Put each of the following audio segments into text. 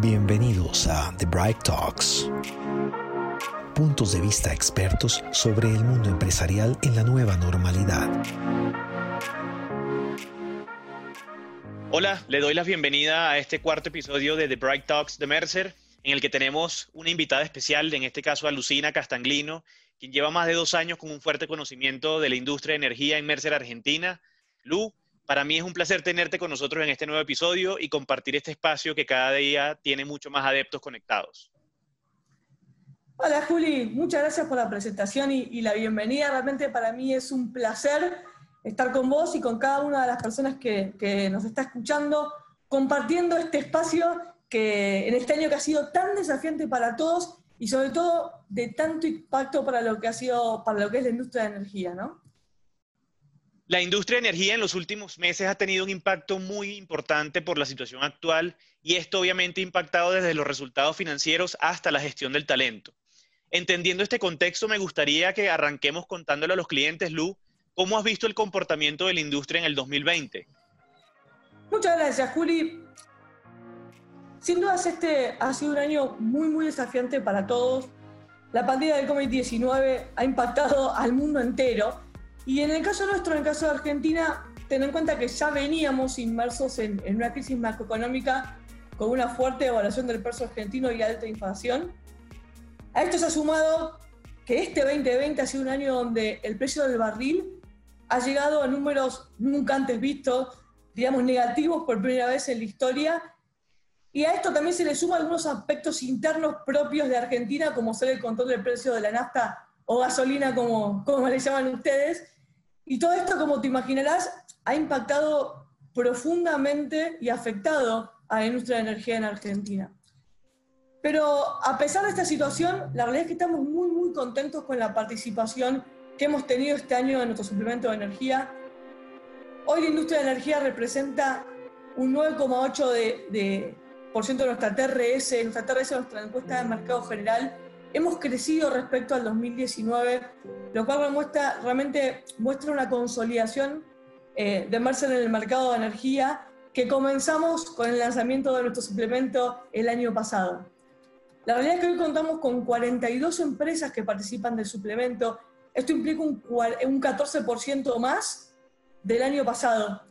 Bienvenidos a The Bright Talks. Puntos de vista expertos sobre el mundo empresarial en la nueva normalidad. Hola, le doy la bienvenida a este cuarto episodio de The Bright Talks de Mercer, en el que tenemos una invitada especial, en este caso a Lucina Castanglino, quien lleva más de dos años con un fuerte conocimiento de la industria de energía en Mercer Argentina. Lu, para mí es un placer tenerte con nosotros en este nuevo episodio y compartir este espacio que cada día tiene mucho más adeptos conectados. Hola Juli, muchas gracias por la presentación y, la bienvenida. Realmente para mí es un placer estar con vos y con cada una de las personas que, que nos está escuchando, compartiendo este espacio que en este año que ha sido tan desafiante para todos y sobre todo de tanto impacto para lo que ha sido, para lo que es la industria de energía, ¿no? La industria de energía en los últimos meses ha tenido un impacto muy importante por la situación actual y esto obviamente ha impactado desde los resultados financieros hasta la gestión del talento. Entendiendo este contexto, me gustaría que arranquemos contándole a los clientes, Lu, ¿cómo has visto el comportamiento de la industria en el 2020? Muchas gracias, Juli. Sin dudas, este ha sido un año muy, muy desafiante para todos. La pandemia del COVID-19 ha impactado al mundo entero y en el caso nuestro, en el caso de Argentina, ten en cuenta que ya veníamos inmersos en, una crisis macroeconómica con una fuerte evaluación del peso argentino y alta inflación. A esto se ha sumado que este 2020 ha sido un año donde el precio del barril ha llegado a números nunca antes vistos, digamos, negativos por primera vez en la historia. Y a esto también se le suman algunos aspectos internos propios de Argentina, como ser el control del precio de la nafta o gasolina, como, como le llaman ustedes, y todo esto, como te imaginarás, ha impactado profundamente y afectado a la industria de energía en Argentina. Pero a pesar de esta situación, la realidad es que estamos muy, muy contentos con la participación que hemos tenido este año en nuestro suplemento de energía. Hoy la industria de energía representa un 9,8% de, de, de nuestra TRS, nuestra TRS, nuestra encuesta de mercado general, hemos crecido respecto al 2019, lo cual muestra, realmente muestra una consolidación eh, de Mercer en el mercado de energía que comenzamos con el lanzamiento de nuestro suplemento el año pasado. La realidad es que hoy contamos con 42 empresas que participan del suplemento. Esto implica un, un 14% más del año pasado.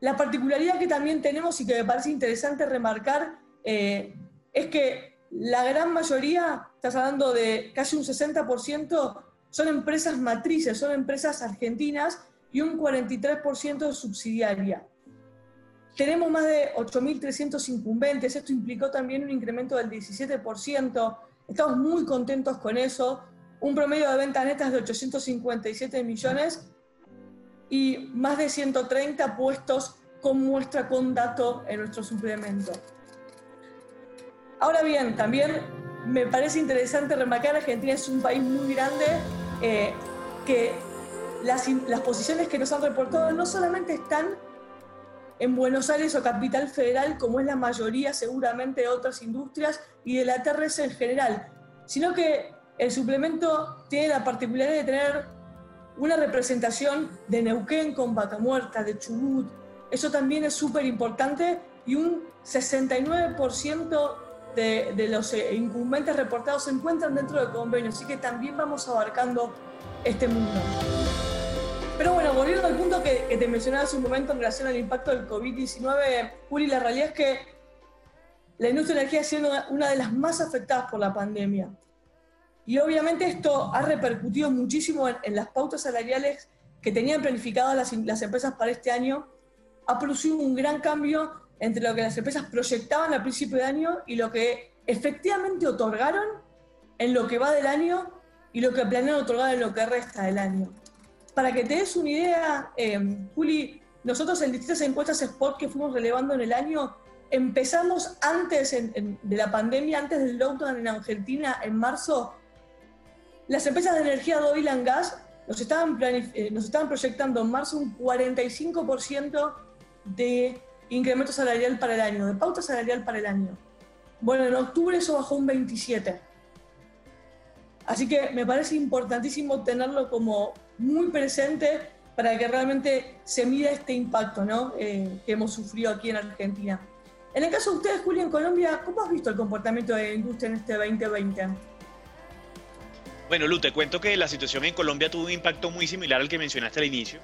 La particularidad que también tenemos y que me parece interesante remarcar eh, es que la gran mayoría, estás hablando de casi un 60%, son empresas matrices, son empresas argentinas y un 43% subsidiaria. Tenemos más de 8.300 incumbentes, esto implicó también un incremento del 17%, estamos muy contentos con eso, un promedio de ventas netas de 857 millones y más de 130 puestos con muestra con dato en nuestro suplemento. Ahora bien, también me parece interesante remarcar que Argentina es un país muy grande, eh, que las, las posiciones que nos han reportado no solamente están en Buenos Aires o Capital Federal, como es la mayoría seguramente de otras industrias y de la TRS en general, sino que el suplemento tiene la particularidad de tener una representación de Neuquén con Vaca Muerta, de Chubut. Eso también es súper importante y un 69% de, los eh, incumbentes reportados se encuentran dentro del convenio, así que también vamos abarcando este mundo. Pero bueno, volviendo al punto que, te mencionaba hace un momento en relación al impacto del COVID-19, Juli, la realidad es que la industria de energía ha sido una de las más afectadas por la pandemia. Y obviamente esto ha repercutido muchísimo en, las pautas salariales que tenían planificadas las empresas para este año. Ha producido un gran cambio entre lo que las empresas proyectaban al principio de año y lo que efectivamente otorgaron en lo que va del año y lo que planean otorgar en lo que resta del año. Para que te des una idea, eh, Juli, nosotros en distintas encuestas Spot que fuimos relevando en el año, empezamos antes de la pandemia, antes del lockdown en Argentina, en marzo, las empresas de energía de oil and gas nos estaban, eh, nos estaban proyectando en marzo un 45% de incremento salarial para el año, de pauta salarial para el año. Bueno, en octubre eso bajó un 27. Así que me parece importantísimo tenerlo como muy presente para que realmente se mida este impacto ¿no? Eh, que hemos sufrido aquí en Argentina. En el caso de ustedes, Julio, en Colombia, ¿cómo has visto el comportamiento de la industria en este 2020? Bueno, Lu, te cuento que la situación en Colombia tuvo un impacto muy similar al que mencionaste al inicio,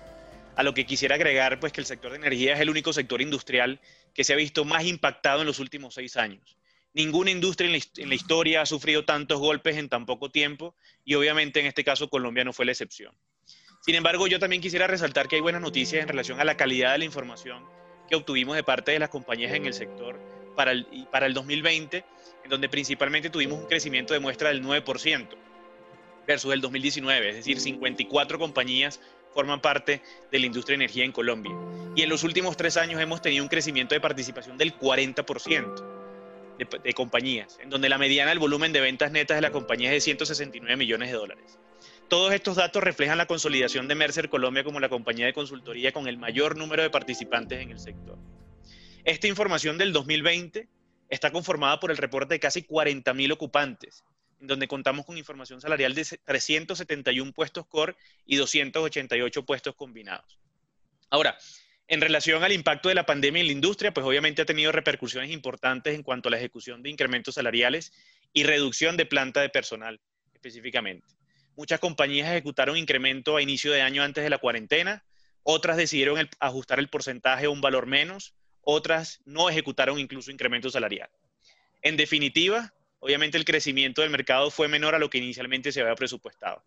a lo que quisiera agregar, pues que el sector de energía es el único sector industrial que se ha visto más impactado en los últimos seis años. Ninguna industria en la, historia ha sufrido tantos golpes en tan poco tiempo y obviamente en este caso Colombia no fue la excepción. Sin embargo, yo también quisiera resaltar que hay buenas noticias en relación a la calidad de la información que obtuvimos de parte de las compañías en el sector para el, para el 2020, en donde principalmente tuvimos un crecimiento de muestra del 9% versus el 2019, es decir, 54 compañías forman parte de la industria de energía en Colombia. Y en los últimos tres años hemos tenido un crecimiento de participación del 40% de, de compañías, en donde la mediana del volumen de ventas netas de la compañía es de 169 millones de dólares. Todos estos datos reflejan la consolidación de Mercer Colombia como la compañía de consultoría con el mayor número de participantes en el sector. Esta información del 2020 está conformada por el reporte de casi 40.000 ocupantes, donde contamos con información salarial de 371 puestos core y 288 puestos combinados. Ahora, en relación al impacto de la pandemia en la industria, pues obviamente ha tenido repercusiones importantes en cuanto a la ejecución de incrementos salariales y reducción de planta de personal específicamente. Muchas compañías ejecutaron incremento a inicio de año antes de la cuarentena, otras decidieron ajustar el porcentaje a un valor menos, otras no ejecutaron incluso incremento salarial. En definitiva, obviamente el crecimiento del mercado fue menor a lo que inicialmente se había presupuestado.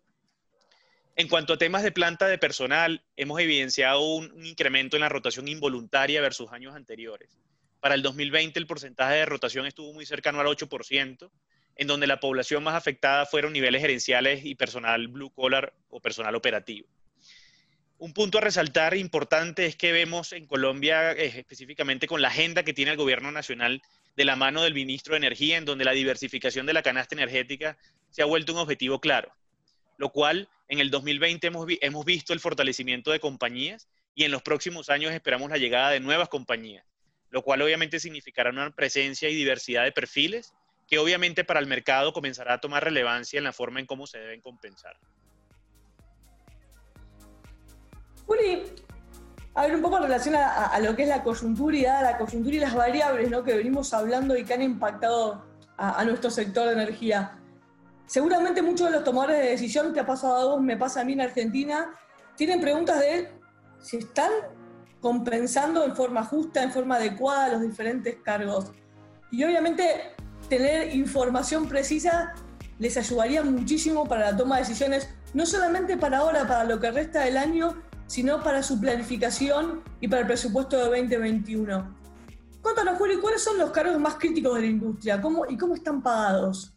En cuanto a temas de planta de personal, hemos evidenciado un, incremento en la rotación involuntaria versus años anteriores. Para el 2020 el porcentaje de rotación estuvo muy cercano al 8%, en donde la población más afectada fueron niveles gerenciales y personal blue collar o personal operativo. Un punto a resaltar importante es que vemos en Colombia, eh, específicamente con la agenda que tiene el gobierno nacional de la mano del ministro de Energía, en donde la diversificación de la canasta energética se ha vuelto un objetivo claro, lo cual en el 2020 hemos, hemos visto el fortalecimiento de compañías y en los próximos años esperamos la llegada de nuevas compañías, lo cual obviamente significará una presencia y diversidad de perfiles que obviamente para el mercado comenzará a tomar relevancia en la forma en cómo se deben compensar. A ver, un poco en relación a, lo que es la coyuntura y la coyuntura y las variables ¿no? que venimos hablando y que han impactado a, nuestro sector de energía. Seguramente muchos de los tomadores de decisión, te ha pasado a vos, me pasa a mí en Argentina, tienen preguntas de si están compensando en forma justa, en forma adecuada los diferentes cargos. Y obviamente tener información precisa les ayudaría muchísimo para la toma de decisiones, no solamente para ahora, para lo que resta del año, sino para su planificación y para el presupuesto de 2021. Cuéntanos, Julio, ¿cuáles son los cargos más críticos de la industria ¿Cómo, y cómo están pagados?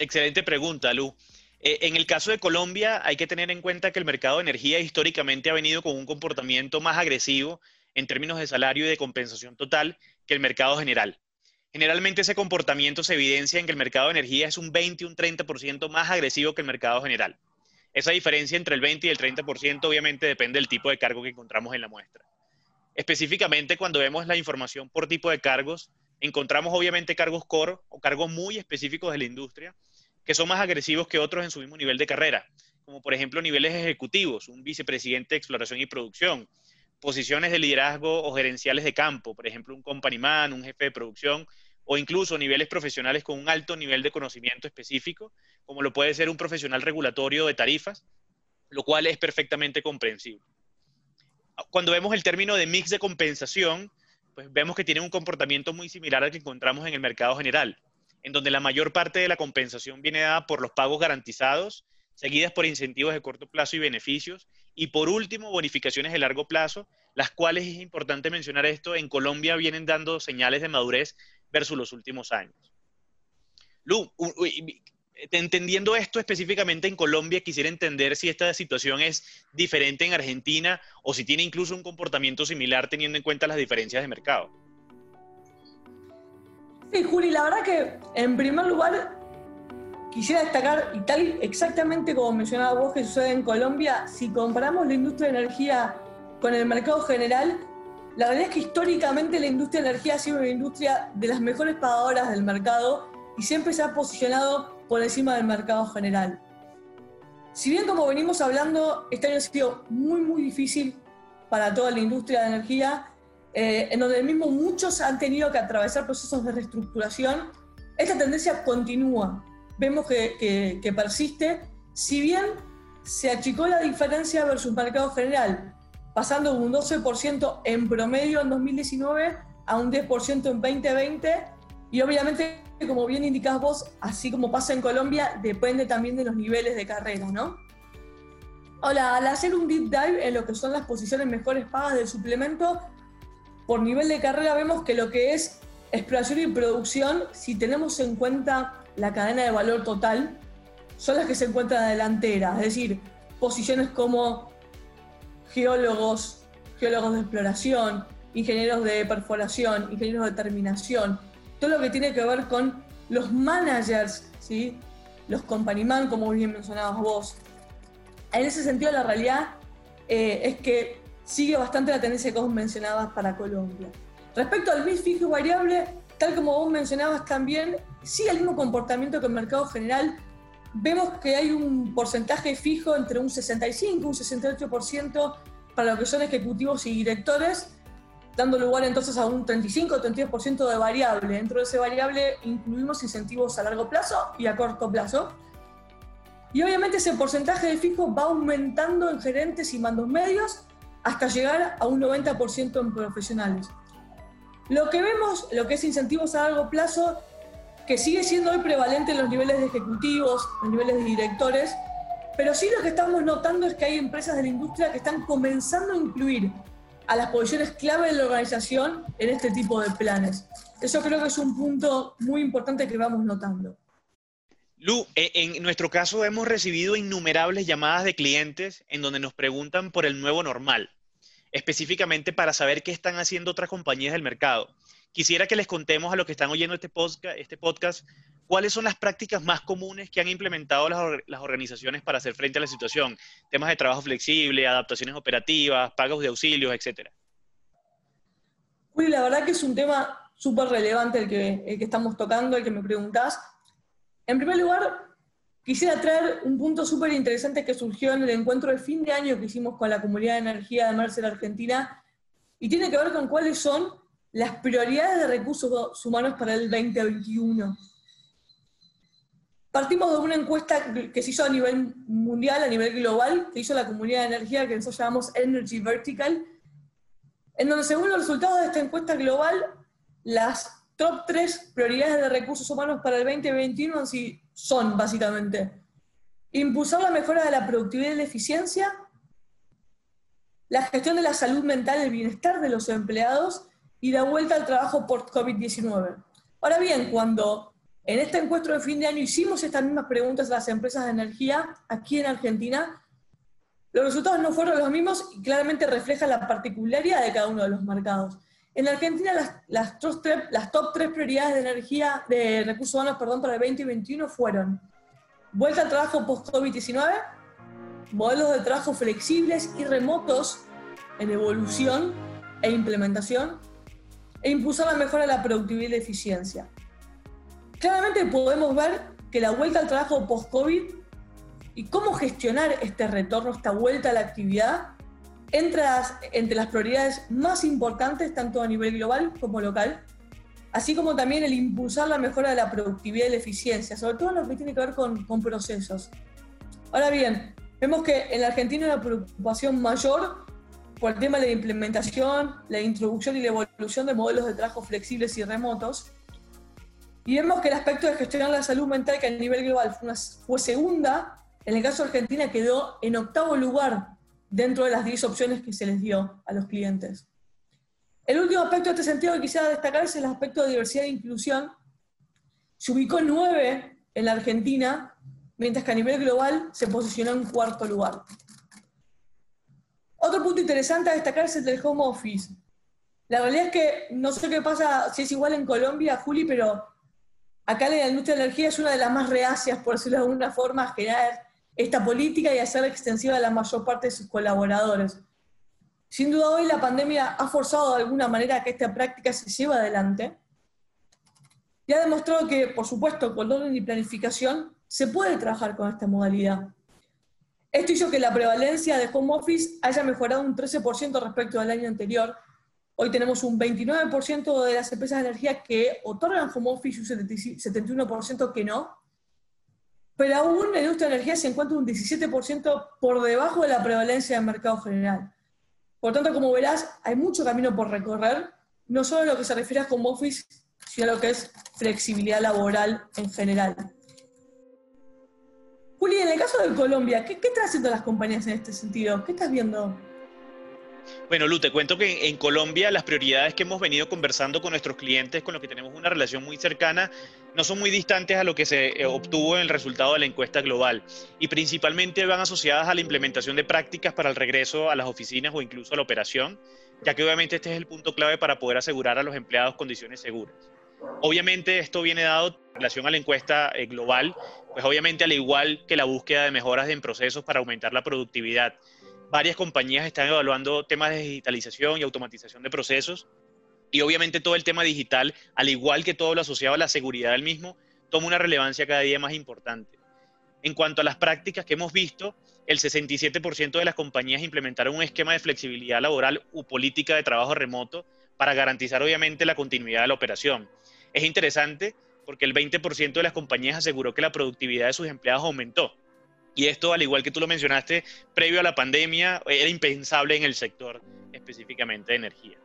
Excelente pregunta, Lu. Eh, en el caso de Colombia, hay que tener en cuenta que el mercado de energía históricamente ha venido con un comportamiento más agresivo en términos de salario y de compensación total que el mercado general. Generalmente ese comportamiento se evidencia en que el mercado de energía es un 20 un 30% más agresivo que el mercado general. Esa diferencia entre el 20 y el 30% obviamente depende del tipo de cargo que encontramos en la muestra. Específicamente cuando vemos la información por tipo de cargos, encontramos obviamente cargos core o cargos muy específicos de la industria que son más agresivos que otros en su mismo nivel de carrera, como por ejemplo niveles ejecutivos, un vicepresidente de exploración y producción, posiciones de liderazgo o gerenciales de campo, por ejemplo un company man, un jefe de producción o incluso niveles profesionales con un alto nivel de conocimiento específico, como lo puede ser un profesional regulatorio de tarifas, lo cual es perfectamente comprensible. Cuando vemos el término de mix de compensación, pues vemos que tiene un comportamiento muy similar al que encontramos en el mercado general, en donde la mayor parte de la compensación viene dada por los pagos garantizados, seguidas por incentivos de corto plazo y beneficios, y por último, bonificaciones de largo plazo, las cuales es importante mencionar esto, en Colombia vienen dando señales de madurez versus los últimos años. Lu, entendiendo esto específicamente en Colombia, quisiera entender si esta situación es diferente en Argentina o si tiene incluso un comportamiento similar teniendo en cuenta las diferencias de mercado. Sí, Juli, la verdad que en primer lugar quisiera destacar, y tal exactamente como mencionaba vos que sucede en Colombia, si comparamos la industria de energía con el mercado general, la verdad es que históricamente la industria de energía ha sido una industria de las mejores pagadoras del mercado y siempre se ha posicionado por encima del mercado general. Si bien como venimos hablando, este año ha sido muy muy difícil para toda la industria de energía, eh, en donde mismo muchos han tenido que atravesar procesos de reestructuración, esta tendencia continúa. Vemos que, que persiste, si bien se achicó la diferencia versus mercado general, pasando de un 12% en promedio en 2019 a un 10% en 2020, y obviamente, como bien indicás vos, así como pasa en Colombia, depende también de los niveles de carrera, ¿no? Hola, al hacer un deep dive en lo que son las posiciones mejores pagas del suplemento, por nivel de carrera vemos que lo que es exploración y producción, si tenemos en cuenta la cadena de valor total, son las que se encuentran delantera, es decir, posiciones como geólogos, geólogos de exploración, ingenieros de perforación, ingenieros de terminación, todo lo que tiene que ver con los managers, ¿sí? los company man, como bien mencionabas vos. En ese sentido, la realidad eh, es que sigue bastante la tendencia que vos mencionabas para Colombia. Respecto al mix fijo variable, tal como vos mencionabas también, sigue el mismo comportamiento que el mercado general. Vemos que hay un porcentaje fijo entre un 65 y un 68% para lo que son ejecutivos y directores, dando lugar entonces a un 35 o 32% de variable. Dentro de ese variable incluimos incentivos a largo plazo y a corto plazo. Y obviamente ese porcentaje de fijo va aumentando en gerentes y mandos medios hasta llegar a un 90% en profesionales. Lo que vemos, lo que es incentivos a largo plazo, que sigue siendo hoy prevalente en los niveles de ejecutivos, en niveles de directores, pero sí lo que estamos notando es que hay empresas de la industria que están comenzando a incluir a las posiciones clave de la organización en este tipo de planes. Eso creo que es un punto muy importante que vamos notando. Lu, eh, en nuestro caso hemos recibido innumerables llamadas de clientes en donde nos preguntan por el nuevo normal, específicamente para saber qué están haciendo otras compañías del mercado. Quisiera que les contemos a los que están oyendo este podcast, este podcast cuáles son las prácticas más comunes que han implementado las, organizaciones para hacer frente a la situación. Temas de trabajo flexible, adaptaciones operativas, pagos de auxilios, etc. Uy, la verdad que es un tema súper relevante el que, el que estamos tocando, el que me preguntás. En primer lugar, quisiera traer un punto súper interesante que surgió en el encuentro de fin de año que hicimos con la comunidad de energía de Mercer Argentina y tiene que ver con cuáles son las prioridades de recursos humanos para el 2021. Partimos de una encuesta que se hizo a nivel mundial, a nivel global, que hizo la comunidad de energía, que nosotros llamamos Energy Vertical, en donde según los resultados de esta encuesta global, las top tres prioridades de recursos humanos para el 2021 son básicamente impulsar la mejora de la productividad y la eficiencia, la gestión de la salud mental y el bienestar de los empleados y la vuelta al trabajo post-COVID-19. Ahora bien, cuando en este encuentro de fin de año hicimos estas mismas preguntas a las empresas de energía aquí en Argentina. Los resultados no fueron los mismos y claramente reflejan la particularidad de cada uno de los mercados. En Argentina las, las, top tres prioridades de energía, de recursos humanos, perdón, para el 2021 fueron vuelta al trabajo post-COVID-19, modelos de trabajo flexibles y remotos en evolución e implementación, e impulsar la mejora de la productividad y la eficiencia. Claramente podemos ver que la vuelta al trabajo post-COVID y cómo gestionar este retorno, esta vuelta a la actividad, entra entre las prioridades más importantes tanto a nivel global como local, así como también el impulsar la mejora de la productividad y la eficiencia, sobre todo en lo que tiene que ver con, procesos. Ahora bien, vemos que en la Argentina hay una preocupación mayor por el tema de la implementación, la introducción y la evolución de modelos de trabajo flexibles y remotos, y vemos que el aspecto de gestionar la salud mental, que a nivel global fue, segunda, en el caso de Argentina quedó en octavo lugar dentro de las 10 opciones que se les dio a los clientes. El último aspecto de este sentido que quisiera destacar es el aspecto de diversidad e inclusión. Se ubicó en 9 en la Argentina, mientras que a nivel global se posicionó en cuarto lugar. Otro punto interesante a destacar es el del home office. La realidad es que no sé qué pasa si es igual en Colombia, Juli, pero acá la industria de energía es una de las más reacias, por decirlo de alguna forma, a generar esta política y hacerla extensiva a la mayor parte de sus colaboradores. Sin duda hoy la pandemia ha forzado de alguna manera que esta práctica se lleve adelante y ha demostrado que, por supuesto, con orden y planificación se puede trabajar con esta modalidad. Esto hizo que la prevalencia de home office haya mejorado un 13% respecto al año anterior, Hoy tenemos un 29% de las empresas de energía que otorgan home office y un 71% que no. Pero aún la industria de energía se encuentra un 17% por debajo de la prevalencia del mercado general. Por tanto, como verás, hay mucho camino por recorrer, no solo en lo que se refiere a home office, sino a lo que es flexibilidad laboral en general. Juli, en el caso de Colombia, ¿qué, qué están haciendo las compañías en este sentido? ¿Qué estás viendo? Bueno, Lu, te cuento que en Colombia las prioridades que hemos venido conversando con nuestros clientes, con los que tenemos una relación muy cercana, no son muy distantes a lo que se eh, obtuvo en el resultado de la encuesta global y principalmente van asociadas a la implementación de prácticas para el regreso a las oficinas o incluso a la operación, ya que obviamente este es el punto clave para poder asegurar a los empleados condiciones seguras. Obviamente esto viene dado en relación a la encuesta eh, global, pues obviamente al igual que la búsqueda de mejoras en procesos para aumentar la productividad varias compañías están evaluando temas de digitalización y automatización de procesos. Y obviamente todo el tema digital, al igual que todo lo asociado a la seguridad del mismo, toma una relevancia cada día más importante. En cuanto a las prácticas que hemos visto, el 67% de las compañías implementaron un esquema de flexibilidad laboral u política de trabajo remoto para garantizar obviamente la continuidad de la operación. Es interesante porque el 20% de las compañías aseguró que la productividad de sus empleados aumentó. Y esto, al igual que tú lo mencionaste, previo a la pandemia, era impensable en el sector específicamente de energía.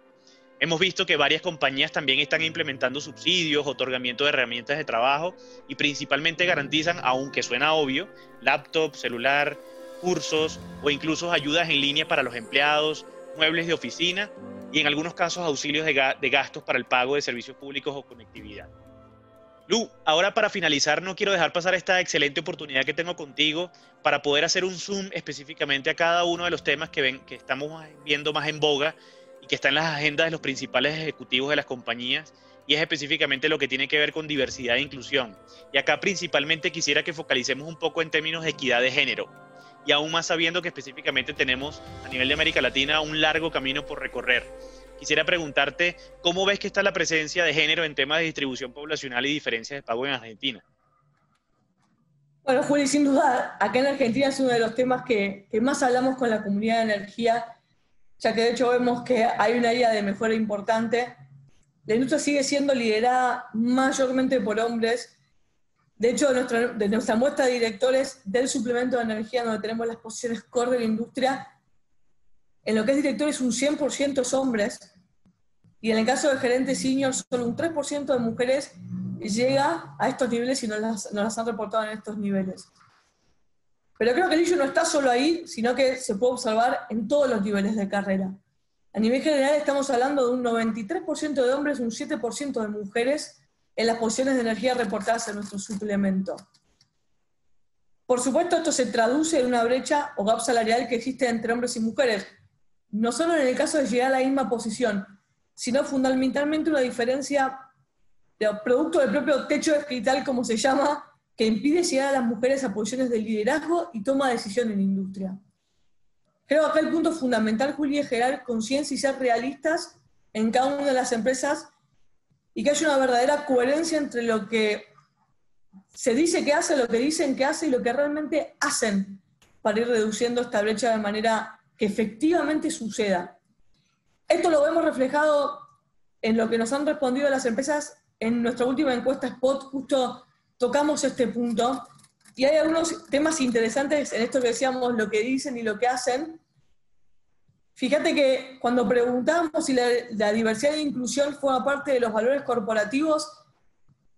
Hemos visto que varias compañías también están implementando subsidios, otorgamiento de herramientas de trabajo y principalmente garantizan, aunque suena obvio, laptop, celular, cursos o incluso ayudas en línea para los empleados, muebles de oficina y en algunos casos auxilios de, gastos para el pago de servicios públicos o conectividad. Lu, ahora para finalizar, no quiero dejar pasar esta excelente oportunidad que tengo contigo para poder hacer un zoom específicamente a cada uno de los temas que, ven, que estamos viendo más en boga y que están en las agendas de los principales ejecutivos de las compañías, y es específicamente lo que tiene que ver con diversidad e inclusión. Y acá principalmente quisiera que focalicemos un poco en términos de equidad de género, y aún más sabiendo que específicamente tenemos a nivel de América Latina un largo camino por recorrer quisiera preguntarte cómo ves que está la presencia de género en temas de distribución poblacional y diferencias de pago en Argentina. Bueno, Juli, sin duda, acá en Argentina es uno de los temas que, más hablamos con la comunidad de energía, ya que de hecho vemos que hay una área de mejora importante. La industria sigue siendo liderada mayormente por hombres. De hecho, de nuestra muestra de directores del suplemento de energía, donde tenemos las posiciones core de la industria, en lo que es directores un 100% es hombres, y en el caso de gerentes senior solo un 3% de mujeres llega a estos niveles y no las, han reportado en estos niveles. Pero creo que el issue no está solo ahí, sino que se puede observar en todos los niveles de carrera. A nivel general estamos hablando de un 93% de hombres, un 7% de mujeres en las posiciones de energía reportadas en nuestro suplemento. Por supuesto, esto se traduce en una brecha o gap salarial que existe entre hombres y mujeres, no solo en el caso de llegar a la misma posición, sino fundamentalmente una diferencia de producto del propio techo escrital, como se llama, que impide llegar a las mujeres a posiciones de liderazgo y toma de decisión en la industria. Creo que acá el punto fundamental, Juli, es generar conciencia y ser realistas en cada una de las empresas y que haya una verdadera coherencia entre lo que se dice que hace, lo que dicen que hace y lo que realmente hacen para ir reduciendo esta brecha de manera que efectivamente suceda. Esto lo vemos reflejado en lo que nos han respondido las empresas en nuestra última encuesta Spot, justo tocamos este punto, y hay algunos temas interesantes en esto que decíamos, lo que dicen y lo que hacen. Fíjate que cuando preguntamos si la, diversidad e inclusión forma parte de los valores corporativos,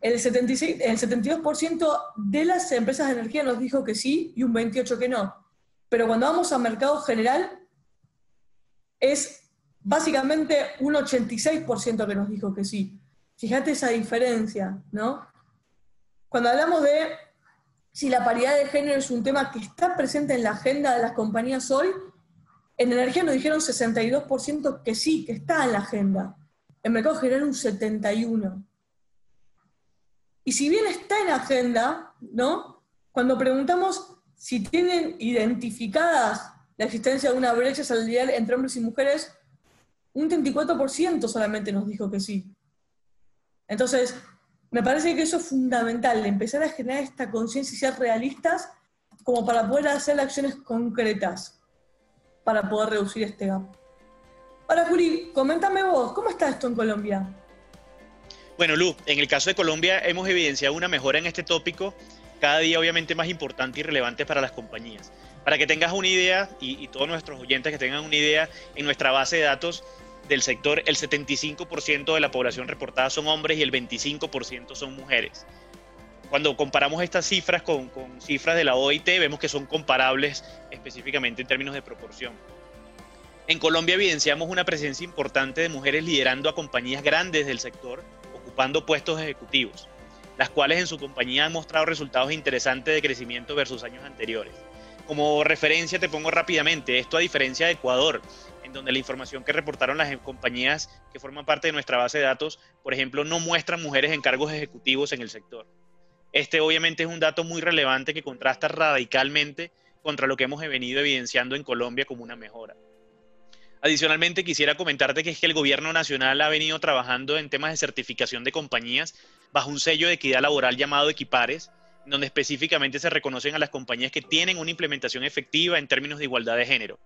el, 76, el 72% de las empresas de energía nos dijo que sí y un 28% que no. Pero cuando vamos a mercado general, es básicamente un 86% que nos dijo que sí. Fíjate esa diferencia, ¿no? Cuando hablamos de si la paridad de género es un tema que está presente en la agenda de las compañías hoy, en energía nos dijeron 62% que sí, que está en la agenda. En mercado general un 71%. Y si bien está en la agenda, ¿no? Cuando preguntamos si tienen identificadas la existencia de una brecha salarial entre hombres y mujeres, un 34% solamente nos dijo que sí. Entonces, me parece que eso es fundamental, empezar a generar esta conciencia y ser realistas como para poder hacer acciones concretas para poder reducir este gap. Ahora, Juli, coméntame vos, ¿cómo está esto en Colombia? Bueno, Lu, en el caso de Colombia hemos evidenciado una mejora en este tópico, cada día obviamente más importante y relevante para las compañías. Para que tengas una idea, y, y todos nuestros oyentes que tengan una idea, en nuestra base de datos del sector, el 75% de la población reportada son hombres y el 25% son mujeres. Cuando comparamos estas cifras con, con, cifras de la OIT, vemos que son comparables específicamente en términos de proporción. En Colombia evidenciamos una presencia importante de mujeres liderando a compañías grandes del sector, ocupando puestos ejecutivos, las cuales en su compañía han mostrado resultados interesantes de crecimiento versus años anteriores. Como referencia te pongo rápidamente, esto a diferencia de Ecuador, en donde la información que reportaron las compañías que forman parte de nuestra base de datos, por ejemplo, no muestran mujeres en cargos ejecutivos en el sector. Este obviamente es un dato muy relevante que contrasta radicalmente contra lo que hemos venido evidenciando en Colombia como una mejora. Adicionalmente, quisiera comentarte que es que el gobierno nacional ha venido trabajando en temas de certificación de compañías bajo un sello de equidad laboral llamado Equipares, donde específicamente se reconocen a las compañías que tienen una implementación efectiva en términos de igualdad de género.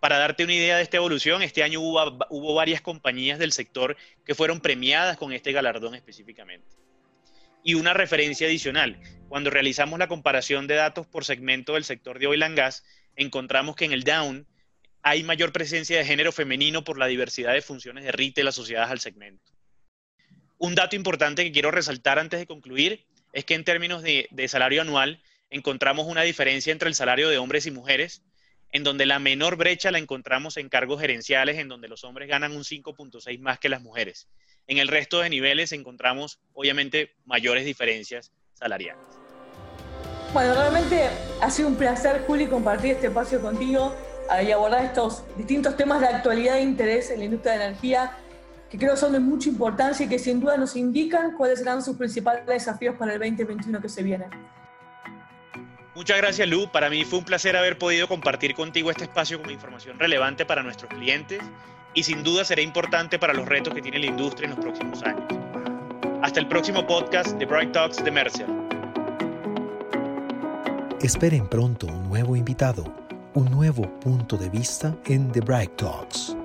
Para darte una idea de esta evolución, este año hubo, varias compañías del sector que fueron premiadas con este galardón específicamente. Y una referencia adicional, cuando realizamos la comparación de datos por segmento del sector de oil and gas, encontramos que en el Down hay mayor presencia de género femenino por la diversidad de funciones de retail asociadas al segmento. Un dato importante que quiero resaltar antes de concluir es que en términos de, salario anual encontramos una diferencia entre el salario de hombres y mujeres, en donde la menor brecha la encontramos en cargos gerenciales, en donde los hombres ganan un 5.6 más que las mujeres. En el resto de niveles encontramos, obviamente, mayores diferencias salariales. Bueno, realmente ha sido un placer, Juli, compartir este espacio contigo y abordar estos distintos temas de actualidad e interés en la industria de energía, que creo son de mucha importancia y que sin duda nos indican cuáles serán sus principales desafíos para el 2021 que se viene. Muchas gracias, Lu. Para mí fue un placer haber podido compartir contigo este espacio como información relevante para nuestros clientes y sin duda será importante para los retos que tiene la industria en los próximos años. Hasta el próximo podcast de Bright Talks de Mercer. Esperen pronto un nuevo invitado, un nuevo punto de vista en The Bright Talks.